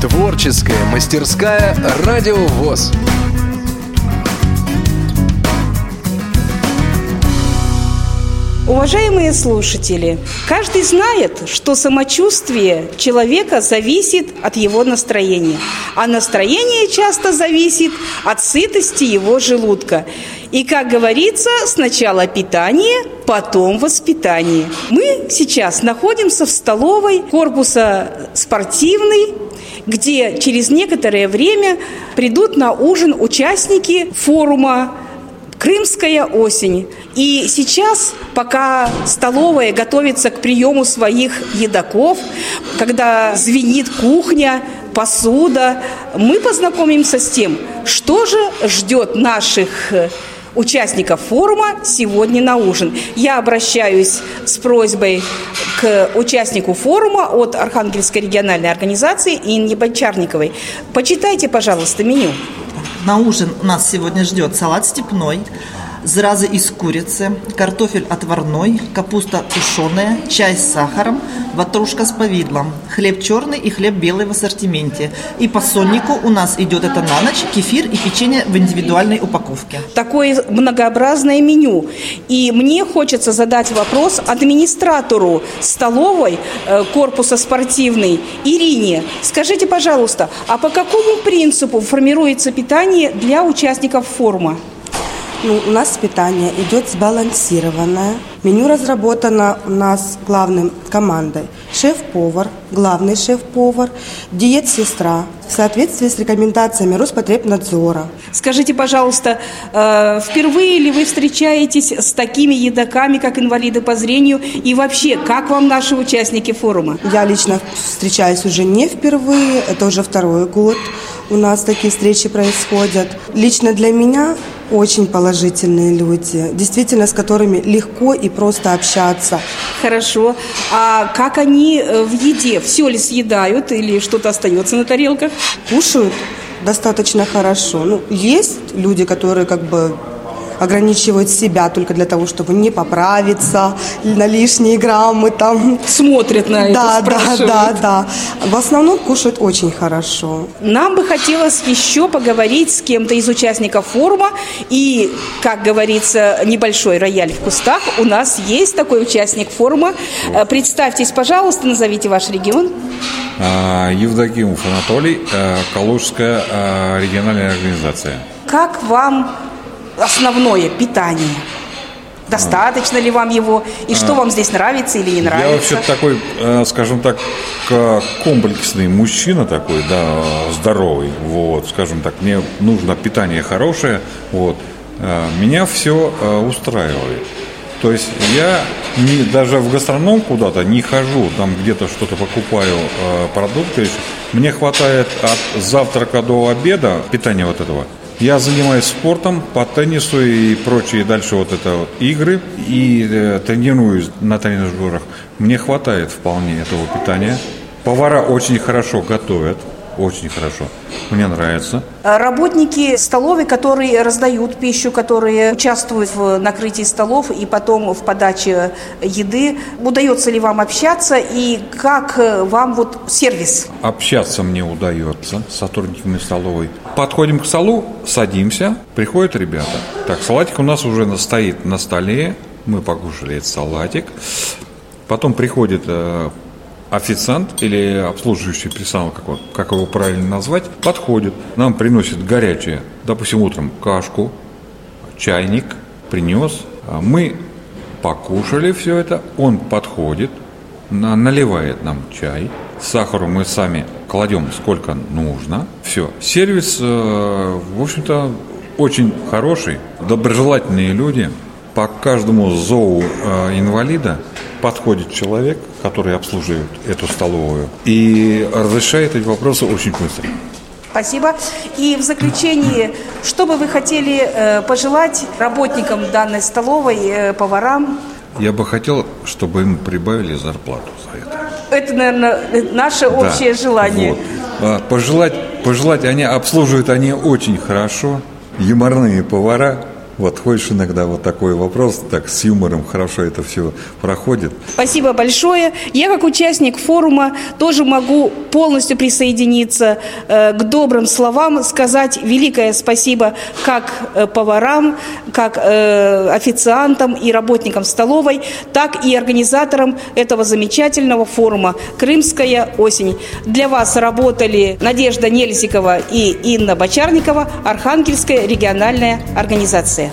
Творческая мастерская «Радио ВОЗ». Уважаемые слушатели, каждый знает, что самочувствие человека зависит от его настроения, а настроение часто зависит от сытости его желудка. И, как говорится, сначала питание, потом воспитание. Мы сейчас находимся в столовой корпуса спортивный, где через некоторое время придут на ужин участники форума Крымская осень. И сейчас, пока столовая готовится к приему своих едоков, когда звенит кухня, посуда, мы познакомимся с тем, что же ждет наших участников форума сегодня на ужин. Я обращаюсь с просьбой к участнику форума от Архангельской региональной организации Инне Бончарниковой. Почитайте, пожалуйста, меню. На ужин нас сегодня ждет салат степной, зразы из курицы, картофель отварной, капуста тушеная, чай с сахаром, ватрушка с повидлом, хлеб черный и хлеб белый в ассортименте. И по соннику у нас идет это на ночь, кефир и печенье в индивидуальной упаковке. Такое многообразное меню. И мне хочется задать вопрос администратору столовой э, корпуса спортивный Ирине. Скажите, пожалуйста, а по какому принципу формируется питание для участников форума? Ну, у нас питание идет сбалансированное. Меню разработано у нас главным командой. Шеф-повар, главный шеф-повар, диет-сестра в соответствии с рекомендациями Роспотребнадзора. Скажите, пожалуйста, э, впервые ли вы встречаетесь с такими едоками, как инвалиды по зрению? И вообще, как вам наши участники форума? Я лично встречаюсь уже не впервые, это уже второй год. У нас такие встречи происходят. Лично для меня очень положительные люди, действительно, с которыми легко и просто общаться. Хорошо. А как они э, в еде? Все ли съедают или что-то остается на тарелках? Кушают достаточно хорошо. Ну, есть люди, которые как бы ограничивают себя только для того, чтобы не поправиться на лишние граммы там. Смотрят на это, Да, да, да, да. В основном кушают очень хорошо. Нам бы хотелось еще поговорить с кем-то из участников форума. И, как говорится, небольшой рояль в кустах. У нас есть такой участник форума. Э, Представьтесь, пожалуйста, назовите ваш регион. А, Евдокимов Анатолий, э, Калужская э, региональная организация. Как вам основное питание? Достаточно ли вам его? И что вам здесь нравится или не Я нравится? вообще такой, э, скажем так, комплексный мужчина такой, да, здоровый, вот, скажем так, мне нужно питание хорошее, вот, Э, меня все устраивает. То есть я не, даже в гастроном куда-то не хожу, там где-то что-то покупаю, э, продукты. Мне хватает от завтрака до обеда питания вот этого. Я занимаюсь спортом по теннису и прочие дальше вот это вот игры и э, тренируюсь на тренажерах. Мне хватает вполне этого питания. Повара очень хорошо готовят, очень хорошо. Мне нравится. А Работники столовой, которые раздают пищу, которые участвуют в накрытии столов и потом в подаче еды, удается ли вам общаться и как вам вот сервис? Общаться мне удается с сотрудниками столовой. Подходим к столу, садимся, приходят ребята. Так, салатик у нас уже стоит на столе. Мы покушали этот салатик. Потом приходит э, официант или обслуживающий персонал, как, его- как его правильно назвать, подходит, нам приносит горячее, допустим, утром кашку, чайник принес, а мы покушали все это, он подходит, на- наливает нам чай, сахару мы сами кладем сколько нужно, все. Сервис, э, в общем-то, очень хороший, доброжелательные люди. По каждому зову э, инвалида подходит человек, который обслуживает эту столовую и разрешает эти вопросы очень быстро. Спасибо. И в заключении, что бы вы хотели э, пожелать работникам данной столовой, э, поварам? Я бы хотел, чтобы им прибавили зарплату за это. Это, наверное, наше Да, общее желание. вот. А, Пожелать, пожелать, они обслуживают они очень хорошо, юморные повара, Вот хочешь иногда вот такой вопрос, так с юмором хорошо это все проходит. Спасибо большое. Я как участник форума тоже могу полностью присоединиться э, к добрым словам, сказать великое спасибо как э, поварам, как э, официантам и работникам столовой, так и организаторам этого замечательного форума «Крымская осень». Для вас работали Надежда Нельзикова и Инна Бочарникова, Архангельская региональная организация.